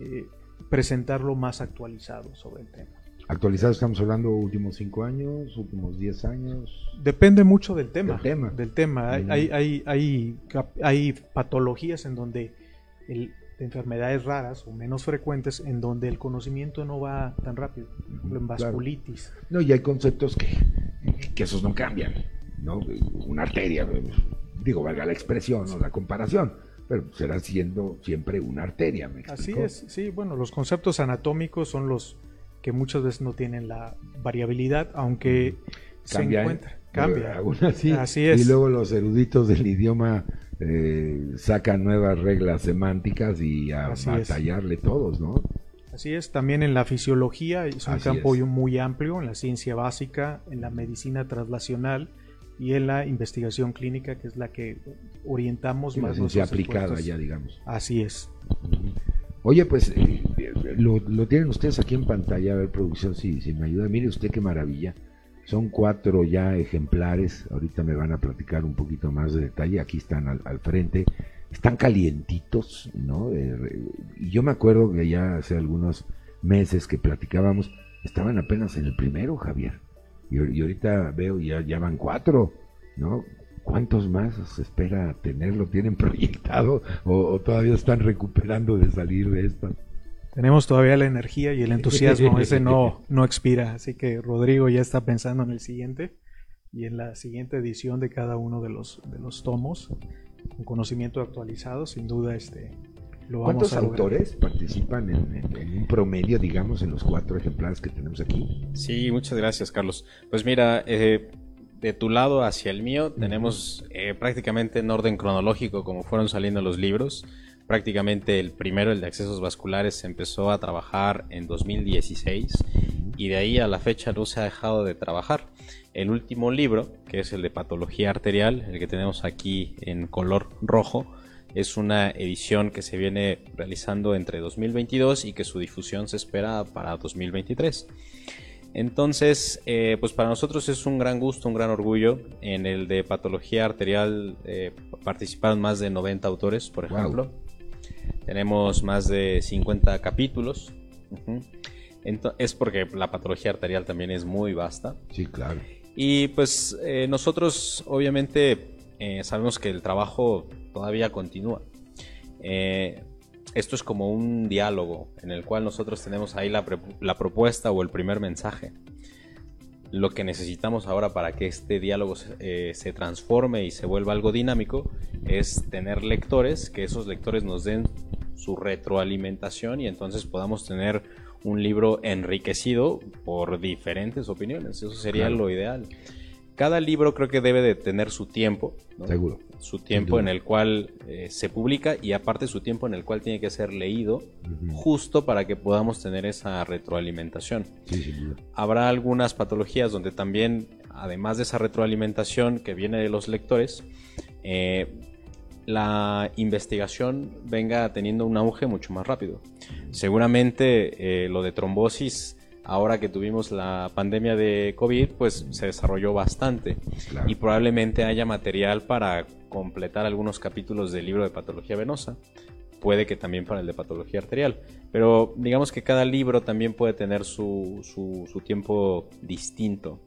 S4: eh, presentarlo más actualizado sobre el tema.
S1: Actualizado estamos hablando últimos cinco años, últimos diez años.
S4: Depende mucho del tema. Del tema. Del tema. Hay, hay, hay, hay, patologías en donde el, enfermedades raras o menos frecuentes en donde el conocimiento no va tan rápido. Por ejemplo, en vasculitis.
S1: No, y hay conceptos que, que esos no cambian. ¿no? Una arteria, digo, valga la expresión o la comparación pero será siendo siempre una arteria. ¿me
S4: Así es, sí, bueno, los conceptos anatómicos son los que muchas veces no tienen la variabilidad, aunque se encuentra, cambia.
S1: así, así es. Y luego los eruditos del idioma eh, sacan nuevas reglas semánticas y a batallarle todos, ¿no?
S4: Así es, también en la fisiología es un campo muy amplio, en la ciencia básica, en la medicina translacional, y en la investigación clínica, que es la que orientamos
S1: más. La ciencia aplicada ya, digamos.
S4: Así es.
S1: Oye, pues eh, lo, tienen ustedes aquí en pantalla, a ver, producción, si, si me ayuda. Mire usted qué maravilla. Son cuatro ya ejemplares. Ahorita me van a platicar un poquito más de detalle. Aquí están al, frente. Están calientitos, ¿no? Eh, y yo me acuerdo que ya hace algunos meses que platicábamos, estaban apenas en el primero, Javier. Y, ahorita veo, ya, ya van cuatro, ¿no? ¿Cuántos más se espera tenerlo? ¿Tienen proyectado o, todavía están recuperando de salir de esto?
S4: Tenemos todavía la energía y el entusiasmo, ese no, no expira, así que Rodrigo ya está pensando en el siguiente y en la siguiente edición de cada uno de los, de los tomos, un conocimiento actualizado, sin duda este,
S1: ¿Cuántos autores participan en, un promedio, digamos, en los cuatro ejemplares que tenemos aquí?
S3: Sí, muchas gracias, Carlos. Pues mira, eh, de tu lado hacia el mío tenemos eh, prácticamente en orden cronológico como fueron saliendo los libros. Prácticamente el primero, el de accesos vasculares, se empezó a trabajar en 2016 y de ahí a la fecha no se ha dejado de trabajar. El último libro, que es el de patología arterial, el que tenemos aquí en color rojo, es una edición que se viene realizando entre 2022 y que su difusión se espera para 2023. Entonces, eh, pues para nosotros es un gran gusto, un gran orgullo. En el de patología arterial eh, participaron más de 90 autores, por ejemplo. Tenemos más de 50 capítulos. es porque la patología arterial también es muy vasta.
S1: Sí, claro.
S3: Y pues eh, nosotros obviamente sabemos que el trabajo todavía continúa. Eh, esto es como un diálogo en el cual nosotros tenemos ahí la, propuesta o el primer mensaje. Lo que necesitamos ahora para que este diálogo eh, se transforme y se vuelva algo dinámico es tener lectores, que esos lectores nos den su retroalimentación y entonces podamos tener un libro enriquecido por diferentes opiniones. Eso sería lo ideal. Cada libro creo que debe de tener su tiempo.
S1: Seguro.
S3: Su tiempo en el cual eh, se publica y aparte su tiempo en el cual tiene que ser leído, justo para que podamos tener esa retroalimentación.
S1: Sí,
S3: Habrá algunas patologías donde también, además de esa retroalimentación que viene de los lectores, eh, la investigación venga teniendo un auge mucho más rápido. Seguramente eh, lo de trombosis, ahora que tuvimos la pandemia de COVID, pues se desarrolló bastante y probablemente haya material para completar algunos capítulos del libro de patología venosa. Puede que también para el de patología arterial. Pero digamos que cada libro también puede tener su, su tiempo distinto.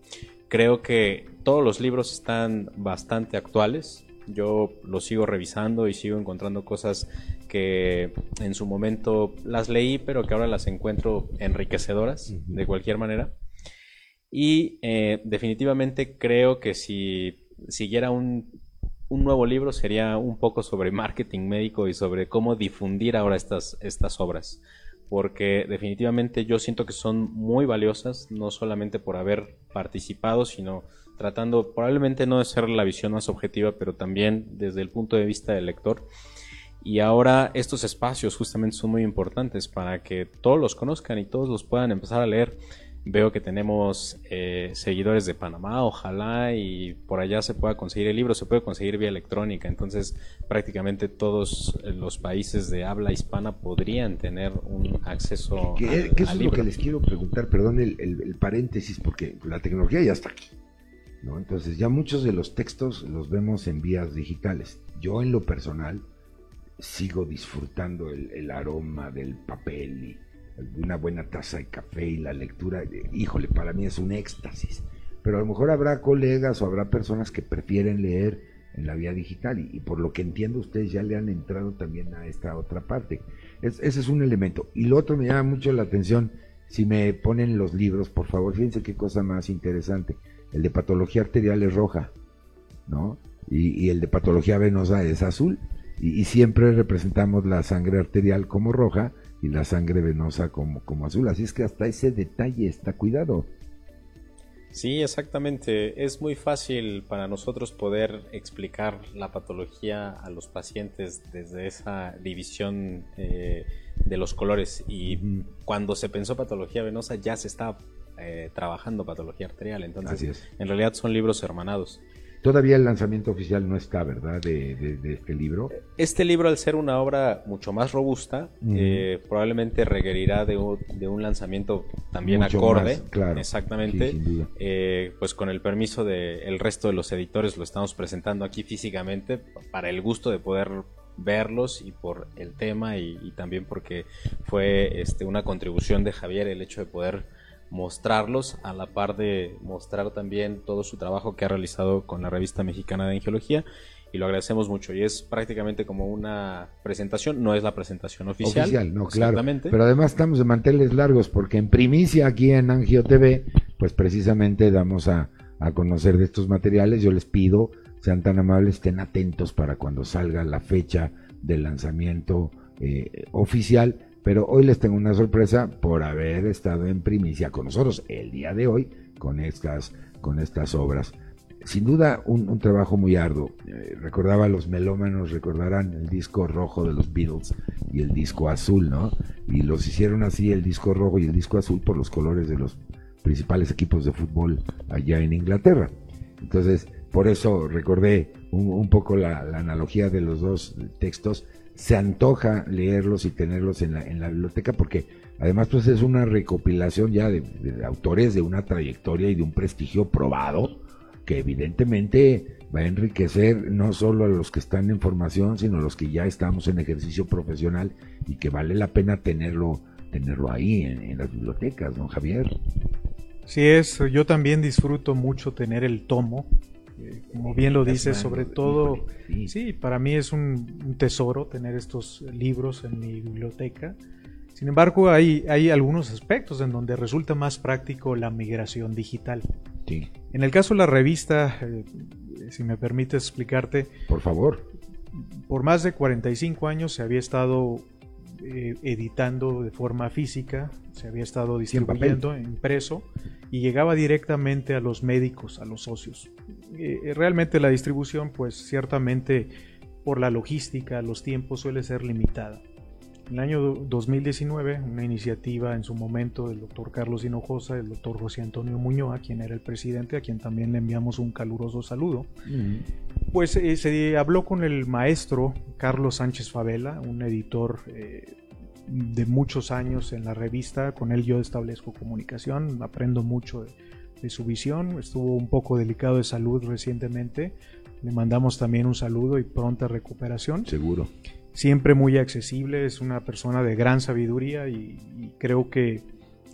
S3: Creo que todos los libros están bastante actuales yo lo sigo revisando y sigo encontrando cosas que en su momento las leí, pero que ahora las encuentro enriquecedoras de cualquier manera. Y eh, definitivamente creo que si siguiera un, un, nuevo libro sería un poco sobre marketing médico y sobre cómo difundir ahora estas, estas obras. Porque definitivamente yo siento que son muy valiosas, no solamente por haber participado, sino tratando probablemente no de ser la visión más objetiva, pero también desde el punto de vista del lector. Y ahora estos espacios justamente son muy importantes para que todos los conozcan y todos los puedan empezar a leer. Veo que tenemos eh, seguidores de Panamá, ojalá y por allá se pueda conseguir el libro, se puede conseguir vía electrónica, entonces prácticamente todos los países de habla hispana podrían tener un acceso.
S1: ¿Qué, es lo que les quiero preguntar? Perdón el paréntesis, porque la tecnología ya está aquí. Entonces ya muchos de los textos los vemos en vías digitales. Yo en lo personal sigo disfrutando el, aroma del papel y una buena taza de café y la lectura. Híjole, para mí es un éxtasis. Pero a lo mejor habrá colegas o habrá personas que prefieren leer en la vía digital y, por lo que entiendo ustedes ya le han entrado también a esta otra parte. ese es un elemento. Y lo otro me llama mucho la atención, si me ponen los libros, por favor, fíjense qué cosa más interesante el de patología arterial es roja, ¿no? Y, el de patología venosa es azul. Y, siempre representamos la sangre arterial como roja y la sangre venosa como, como azul. Así es que hasta ese detalle está cuidado.
S3: Sí, exactamente. Es muy fácil para nosotros poder explicar la patología a los pacientes desde esa división eh, de los colores. Y cuando se pensó patología venosa ya se está eh, trabajando patología arterial. Entonces, en realidad son libros hermanados.
S1: Todavía el lanzamiento oficial no está, ¿verdad? De, este libro.
S3: Este libro, al ser una obra mucho más robusta, eh, probablemente requerirá de un, lanzamiento también acorde.
S1: claro,
S3: exactamente. Eh, pues con el permiso del resto de los editores lo estamos presentando aquí físicamente para el gusto de poder verlos y por el tema y, y también porque fue este, una contribución de Javier el hecho de poder mostrarlos a la par de mostrar también todo su trabajo que ha realizado con la revista mexicana de angiología y lo agradecemos mucho y es prácticamente como una presentación, no es la presentación oficial.
S1: Oficial, no, claro. Pero además estamos de manteles largos porque en primicia aquí en Angio TV, pues precisamente damos a, a conocer de estos materiales. Yo les pido, sean tan amables, estén atentos para cuando salga la fecha del lanzamiento eh, oficial pero hoy les tengo una sorpresa por haber estado en primicia con nosotros el día de hoy con estas, con estas obras. Sin duda un, trabajo muy arduo. Eh, recordaba los melómanos, recordarán el disco rojo de los Beatles y el disco azul, ¿no? Y los hicieron así, el disco rojo y el disco azul, por los colores de los principales equipos de fútbol allá en Inglaterra. Entonces, por eso recordé un, poco la analogía de los dos textos se antoja leerlos y tenerlos en la, en la biblioteca porque además pues es una recopilación ya de, autores de una trayectoria y de un prestigio probado que evidentemente va a enriquecer no solo a los que están en formación sino a los que ya estamos en ejercicio profesional y que vale la pena tenerlo tenerlo ahí en, las bibliotecas, ¿no, Javier?
S4: Sí es, yo también disfruto mucho tener el tomo como bien lo dice, sobre todo, sí. para mí es un, tesoro tener estos libros en mi biblioteca. Sin embargo, hay, hay algunos aspectos en donde resulta más práctico la migración digital. En el caso de la revista, eh, si me permites explicarte.
S1: Por favor.
S4: Por más de 45 años se había estado eh, editando de forma física, se había estado distribuyendo impreso y llegaba directamente a los médicos, a los socios. Eh, realmente la distribución, pues ciertamente por la logística, los tiempos suele ser limitada. En el año 2019, una iniciativa en su momento del doctor Carlos Hinojosa, el doctor José Antonio Muñoz, quien era el presidente, a quien también le enviamos un caluroso saludo, pues eh, se habló con el maestro Carlos Sánchez Favela, un editor eh, de muchos años en la revista, con él yo establezco comunicación, aprendo mucho de, de su visión, estuvo un poco delicado de salud recientemente, le mandamos también un saludo y pronta recuperación.
S1: Seguro
S4: siempre muy accesible, es una persona de gran sabiduría y, creo que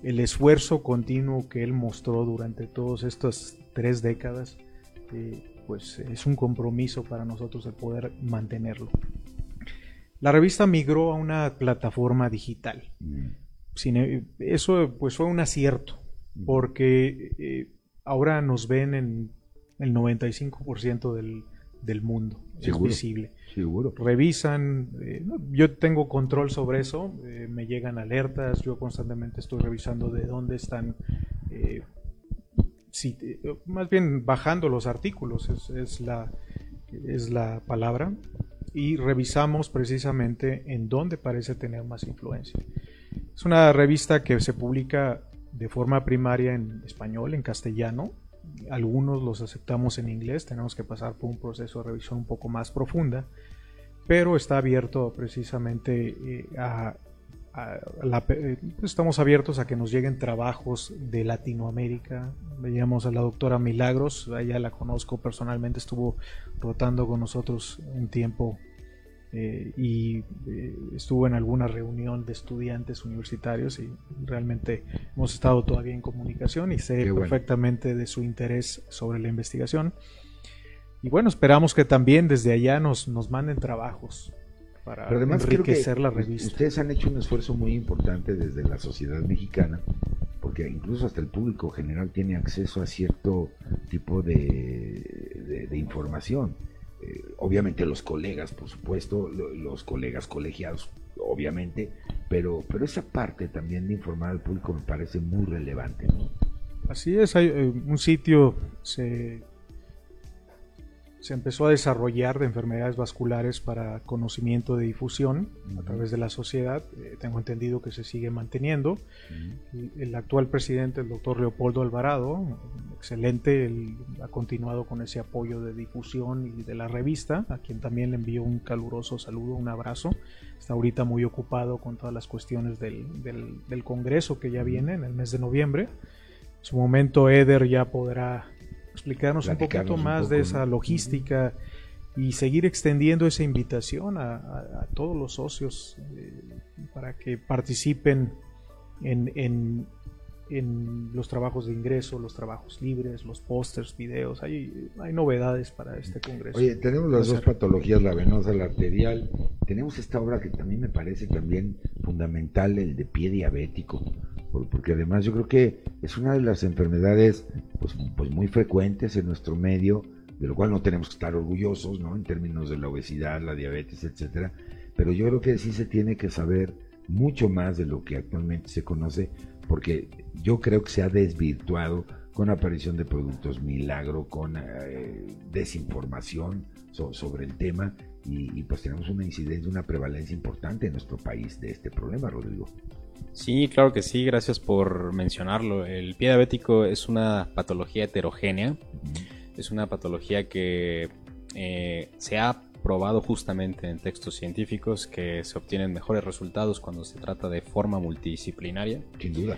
S4: el esfuerzo continuo que él mostró durante todas estas tres décadas, eh, pues es un compromiso para nosotros el poder mantenerlo. La revista migró a una plataforma digital. Mm. E, eso pues fue un acierto. Porque eh, ahora nos ven en el 95% del, del mundo. Es visible.
S1: Seguro.
S4: Revisan, eh, yo tengo control sobre eso, eh, me llegan alertas, yo constantemente estoy revisando de dónde están, eh, más bien bajando los artículos, es, la, es la palabra, y revisamos precisamente en dónde parece tener más influencia. Es una revista que se publica de forma primaria en español, en castellano, algunos los aceptamos en inglés, tenemos que pasar por un proceso de revisión un poco más profunda, pero está abierto precisamente eh, a, eh, estamos abiertos a que nos lleguen trabajos de Latinoamérica. Veíamos a la doctora Milagros, ella la conozco personalmente, estuvo rotando con nosotros un tiempo eh, y eh, estuvo en alguna reunión de estudiantes universitarios y realmente hemos estado todavía en comunicación y sé perfectamente de su interés sobre la investigación. Y bueno, esperamos que también desde allá nos, nos manden trabajos para enriquecer la revista.
S1: Ustedes han hecho un esfuerzo muy importante desde la sociedad mexicana, porque incluso hasta el público general tiene acceso a cierto tipo de, de información eh, obviamente los colegas, por supuesto, los colegas colegiados, obviamente, pero, pero esa parte también de informar al público me parece muy relevante.
S4: Así es, hay eh, un sitio se se empezó a desarrollar de enfermedades vasculares para conocimiento de difusión a través de la sociedad. Eh, tengo entendido que se sigue manteniendo. El actual presidente, el doctor Leopoldo Alvarado, excelente, él ha continuado con ese apoyo de difusión y de la revista, a quien también le envío un caluroso saludo, un abrazo. Está ahorita muy ocupado con todas las cuestiones del, del Congreso que ya viene en el mes de noviembre. En su momento Eder ya podrá explicarnos un poquito más de esa logística y seguir extendiendo esa invitación a, todos los socios eh, para que participen en, en, los trabajos de ingreso, los trabajos libres, los pósters, videos. Hay, hay novedades para este congreso.
S1: Oye, tenemos las dos patologías, la venosa, la arterial. Tenemos esta obra que también me parece también fundamental, el de pie diabético porque además yo creo que es una de las enfermedades pues, pues, muy frecuentes en nuestro medio, de lo cual no tenemos que estar orgullosos, ¿no? En términos de la obesidad, la diabetes, etcétera. Pero yo creo que sí se tiene que saber mucho más de lo que actualmente se conoce, porque yo creo que se ha desvirtuado con aparición de productos milagro, con eh, desinformación sobre el tema, y, y, pues tenemos una incidencia, una prevalencia importante en nuestro país de este problema, Rodrigo.
S3: Sí, claro que sí, gracias por mencionarlo. El pie diabético es una patología heterogénea, es una patología que eh, se ha probado justamente en textos científicos que se obtienen mejores resultados cuando se trata de forma multidisciplinaria.
S1: Sin duda.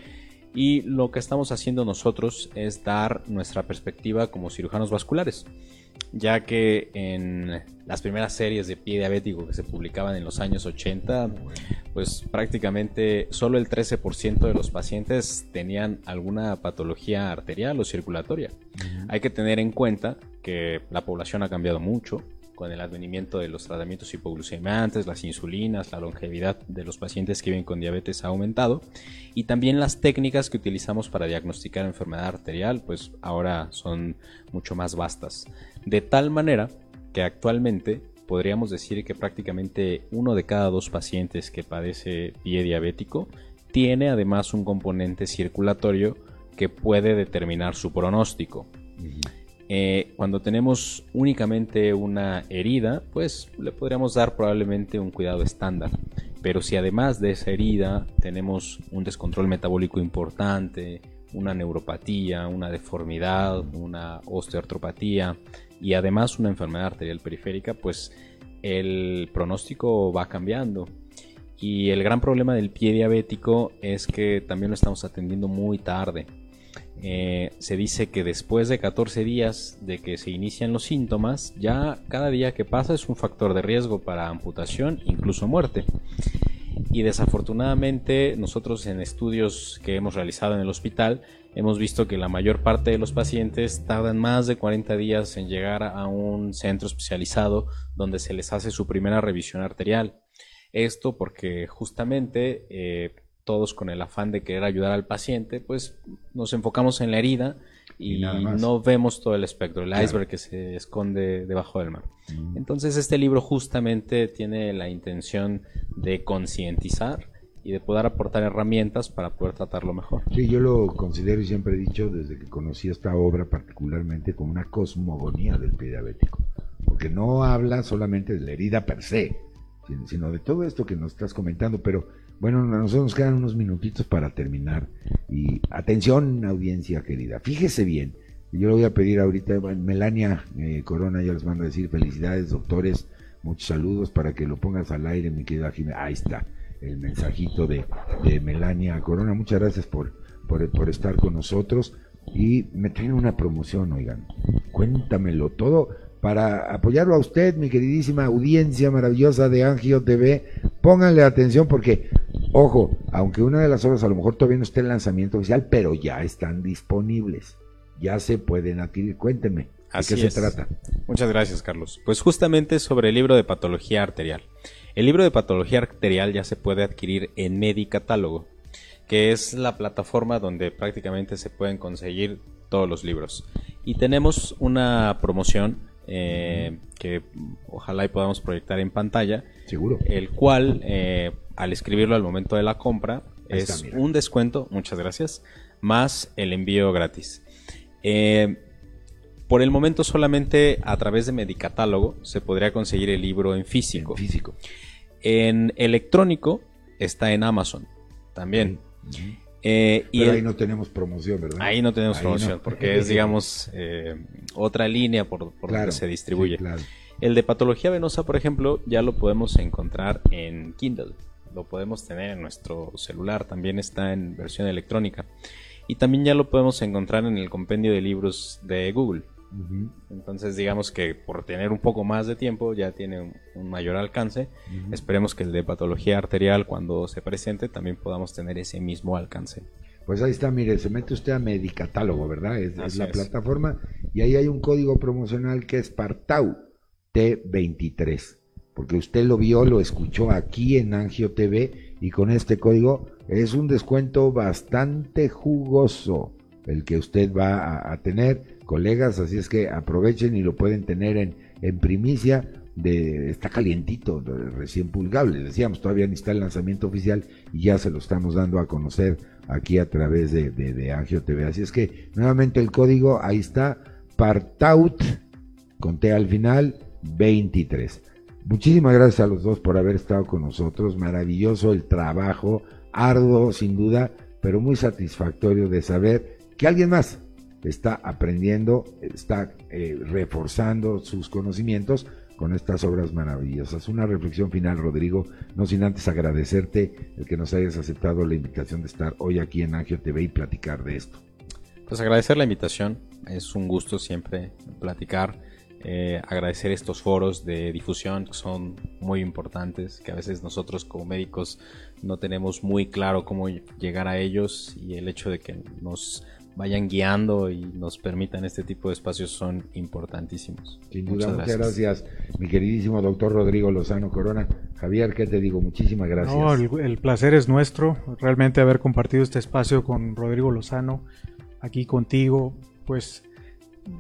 S3: Y lo que estamos haciendo nosotros es dar nuestra perspectiva como cirujanos vasculares ya que en las primeras series de pie diabético que se publicaban en los años 80, pues prácticamente solo el 13% de los pacientes tenían alguna patología arterial o circulatoria. Hay que tener en cuenta que la población ha cambiado mucho, con el advenimiento de los tratamientos hipoglucemiantes, las insulinas, la longevidad de los pacientes que viven con diabetes ha aumentado y también las técnicas que utilizamos para diagnosticar enfermedad arterial pues ahora son mucho más vastas. De tal manera que actualmente podríamos decir que prácticamente uno de cada dos pacientes que padece pie diabético tiene además un componente circulatorio que puede determinar su pronóstico. Eh, cuando tenemos únicamente una herida, pues le podríamos dar probablemente un cuidado estándar. Pero si además de esa herida tenemos un descontrol metabólico importante, una neuropatía, una deformidad, una osteoartropatía y además una enfermedad arterial periférica, pues el pronóstico va cambiando. Y el gran problema del pie diabético es que también lo estamos atendiendo muy tarde. Eh, se dice que después de 14 días de que se inician los síntomas, ya cada día que pasa es un factor de riesgo para amputación, incluso muerte. Y desafortunadamente nosotros en estudios que hemos realizado en el hospital hemos visto que la mayor parte de los pacientes tardan más de 40 días en llegar a un centro especializado donde se les hace su primera revisión arterial. Esto porque justamente eh, todos con el afán de querer ayudar al paciente, pues nos enfocamos en la herida y, no vemos todo el espectro, el iceberg que se esconde debajo del mar. Mm. Entonces este libro justamente tiene la intención de concientizar y de poder aportar herramientas para poder tratarlo mejor.
S1: Sí, yo lo considero y siempre he dicho desde que conocí esta obra particularmente como una cosmogonía del pie diabético, porque no habla solamente de la herida per se, sino de todo esto que nos estás comentando, pero bueno, nosotros nos quedan unos minutitos para terminar. Y atención, audiencia querida, fíjese bien. Yo le voy a pedir ahorita, Melania eh, Corona, ya les mando a decir felicidades, doctores, muchos saludos para que lo pongas al aire, mi querida Jiménez. Ahí está el mensajito de, Melania Corona. Muchas gracias por, por, por estar con nosotros. Y me traen una promoción, oigan. Cuéntamelo todo para apoyarlo a usted, mi queridísima audiencia maravillosa de Angio TV. Pónganle atención porque Ojo, aunque una de las obras a lo mejor todavía no esté en lanzamiento oficial, pero ya están disponibles. Ya se pueden adquirir. Cuéntenme. ¿De qué se trata?
S3: Muchas gracias, Carlos. Pues justamente sobre el libro de patología arterial. El libro de patología arterial ya se puede adquirir en Medicatálogo, que es la plataforma donde prácticamente se pueden conseguir todos los libros. Y tenemos una promoción eh, que ojalá y podamos proyectar en pantalla.
S1: Seguro.
S3: El cual, eh, al escribirlo al momento de la compra, es un descuento, muchas gracias, más el envío gratis. Eh, por el momento solamente a través de Medicatálogo se podría conseguir el libro en físico.
S1: En físico.
S3: En electrónico está en Amazon también.
S1: Eh, y Pero ahí no tenemos promoción, ¿verdad?
S3: Ahí no tenemos promoción, porque es, digamos, eh, otra línea por, por donde se distribuye. El de patología venosa, por ejemplo, ya lo podemos encontrar en Kindle. Lo podemos tener en nuestro celular, también está en versión electrónica. Y también ya lo podemos encontrar en el compendio de libros de Google. Entonces digamos que por tener un poco más de tiempo ya tiene un, mayor alcance. Esperemos que el de patología arterial cuando se presente también podamos tener ese mismo alcance.
S1: Pues ahí está, mire, se mete usted a Medicatálogo, ¿verdad? Es, la plataforma y ahí hay un código promocional que es Partau T23, porque usted lo vio, lo escuchó aquí en Angio TV y con este código es un descuento bastante jugoso el que usted va a tener colegas, así es que aprovechen y lo pueden tener en, en primicia. Está calientito, recién pulgable. Decíamos, todavía ni está el lanzamiento oficial y ya se lo estamos dando a conocer aquí a través de, de, Angio TV. Así es que nuevamente el código, ahí está, Partaut, conté al final, 23. Muchísimas gracias a los dos por haber estado con nosotros. Maravilloso el trabajo, arduo sin duda, pero muy satisfactorio de saber que alguien más está aprendiendo, está eh, reforzando sus conocimientos con estas obras maravillosas. Una reflexión final, Rodrigo, no sin antes agradecerte el que nos hayas aceptado la invitación de estar hoy aquí en Angio TV y platicar de esto.
S3: Pues agradecer la invitación, es un gusto siempre platicar, eh, agradecer estos foros de difusión que son muy importantes, que a veces nosotros como médicos no tenemos muy claro cómo llegar a ellos y el hecho de que nos vayan guiando y nos permitan este tipo de espacios son importantísimos.
S1: Sin duda, muchas, gracias. mi queridísimo doctor Rodrigo Lozano Corona. Javier, ¿qué te digo? Muchísimas gracias.
S4: No, el, placer es nuestro, realmente haber compartido este espacio con Rodrigo Lozano, aquí contigo, pues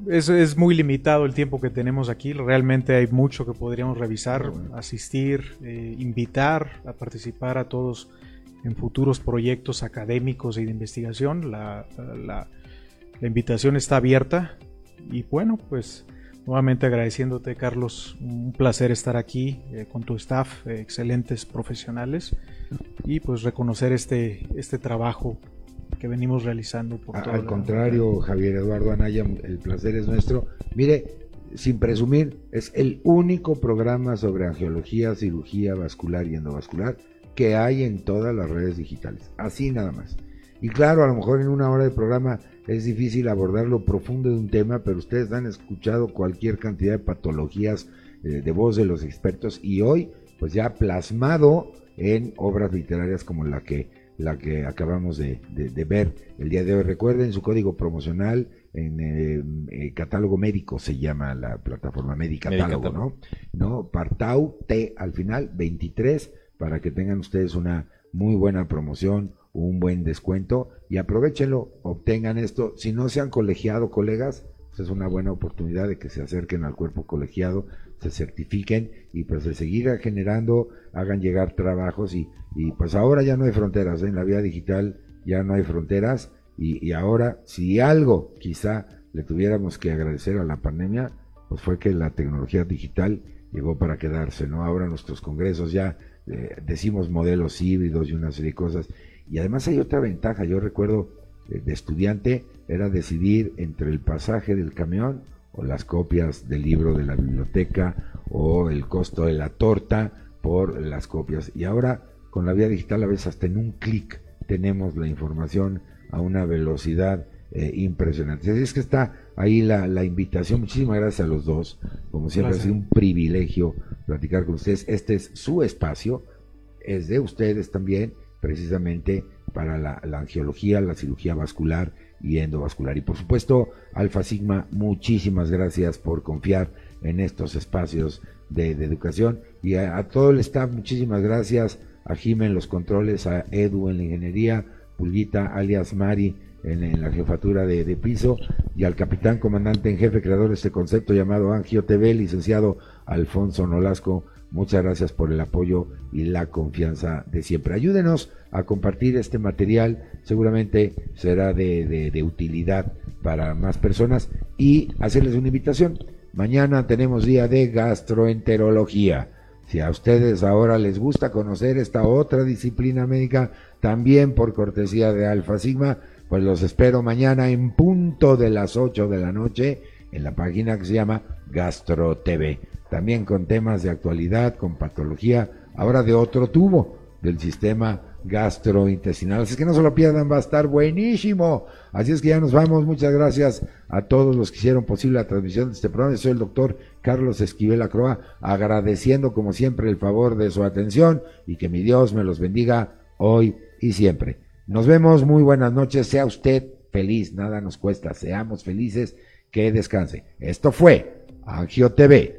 S4: es, muy limitado el tiempo que tenemos aquí. Realmente hay mucho que podríamos revisar, asistir, eh, invitar a participar a todos en futuros proyectos académicos y de investigación. La invitación está abierta y bueno, pues nuevamente agradeciéndote Carlos, un placer estar aquí eh, con tu staff, eh, excelentes profesionales y pues reconocer este, este trabajo que venimos realizando.
S1: Por Al contrario, Javier Eduardo Anaya, el placer es nuestro. Mire, sin presumir, es el único programa sobre angiología, cirugía vascular y endovascular que hay en todas las redes digitales. Así nada más. Y claro, a lo mejor en una hora de programa es difícil abordar lo profundo de un tema, pero ustedes han escuchado cualquier cantidad de patologías eh, de voz de los expertos y hoy, pues ya plasmado en obras literarias como la que, la que acabamos de, ver el día de hoy. Recuerden su código promocional en eh, eh, catálogo médico se llama la plataforma Medicatálogo, ¿no? ¿no? Partau T al final 23 para que tengan ustedes una muy buena promoción, un buen descuento y aprovechenlo, obtengan esto. Si no se han colegiado, colegas, es una buena oportunidad de que se acerquen al cuerpo colegiado, se certifiquen y pues de seguir generando, hagan llegar trabajos y, y pues ahora ya no hay fronteras, ¿eh? en la vida digital ya no hay fronteras y, y ahora si algo quizá le tuviéramos que agradecer a la pandemia, pues fue que la tecnología digital llegó para quedarse, ¿no? Ahora nuestros congresos ya eh, decimos modelos híbridos y una serie de cosas. Y además hay otra ventaja, yo recuerdo eh, de estudiante, era decidir entre el pasaje del camión o las copias del libro de la biblioteca o el costo de la torta por las copias. Y ahora con la vía digital a veces hasta en un clic tenemos la información a una velocidad eh, impresionante. Así es que está ahí la, la, invitación. Muchísimas gracias a los dos. Como siempre ha sido un privilegio platicar con ustedes. Este es su espacio, es de ustedes también, precisamente para la, angiología, la cirugía vascular y endovascular. Y por supuesto, Alfa Sigma, muchísimas gracias por confiar en estos espacios de, educación. Y a, todo el staff, muchísimas gracias. A Jim en los controles, a Edu en la ingeniería, Pulguita alias Mari en, la jefatura de, piso y al capitán comandante en jefe creador de este concepto llamado Angio TV, licenciado Alfonso Nolasco. Muchas gracias por el apoyo y la confianza de siempre. Ayúdenos a compartir este material, seguramente será de, utilidad para más personas y hacerles una invitación. Mañana tenemos día de gastroenterología. Si a ustedes ahora les gusta conocer esta otra disciplina médica, también por cortesía de Alfa Sigma, pues los espero mañana en punto de las 8 de la noche en la página que se llama Gastro TV. También con temas de actualidad, con patología, ahora de otro tubo del sistema gastrointestinal. Así que no se lo pierdan, va a estar buenísimo. Así es que ya nos vamos. Muchas gracias a todos los que hicieron posible la transmisión de este programa. Soy el doctor Carlos Esquivel Acroa, agradeciendo como siempre el favor de su atención y que mi Dios me los bendiga hoy y siempre. Nos vemos, muy buenas noches, sea usted feliz, nada nos cuesta, seamos felices, que descanse. Esto fue Angio TV,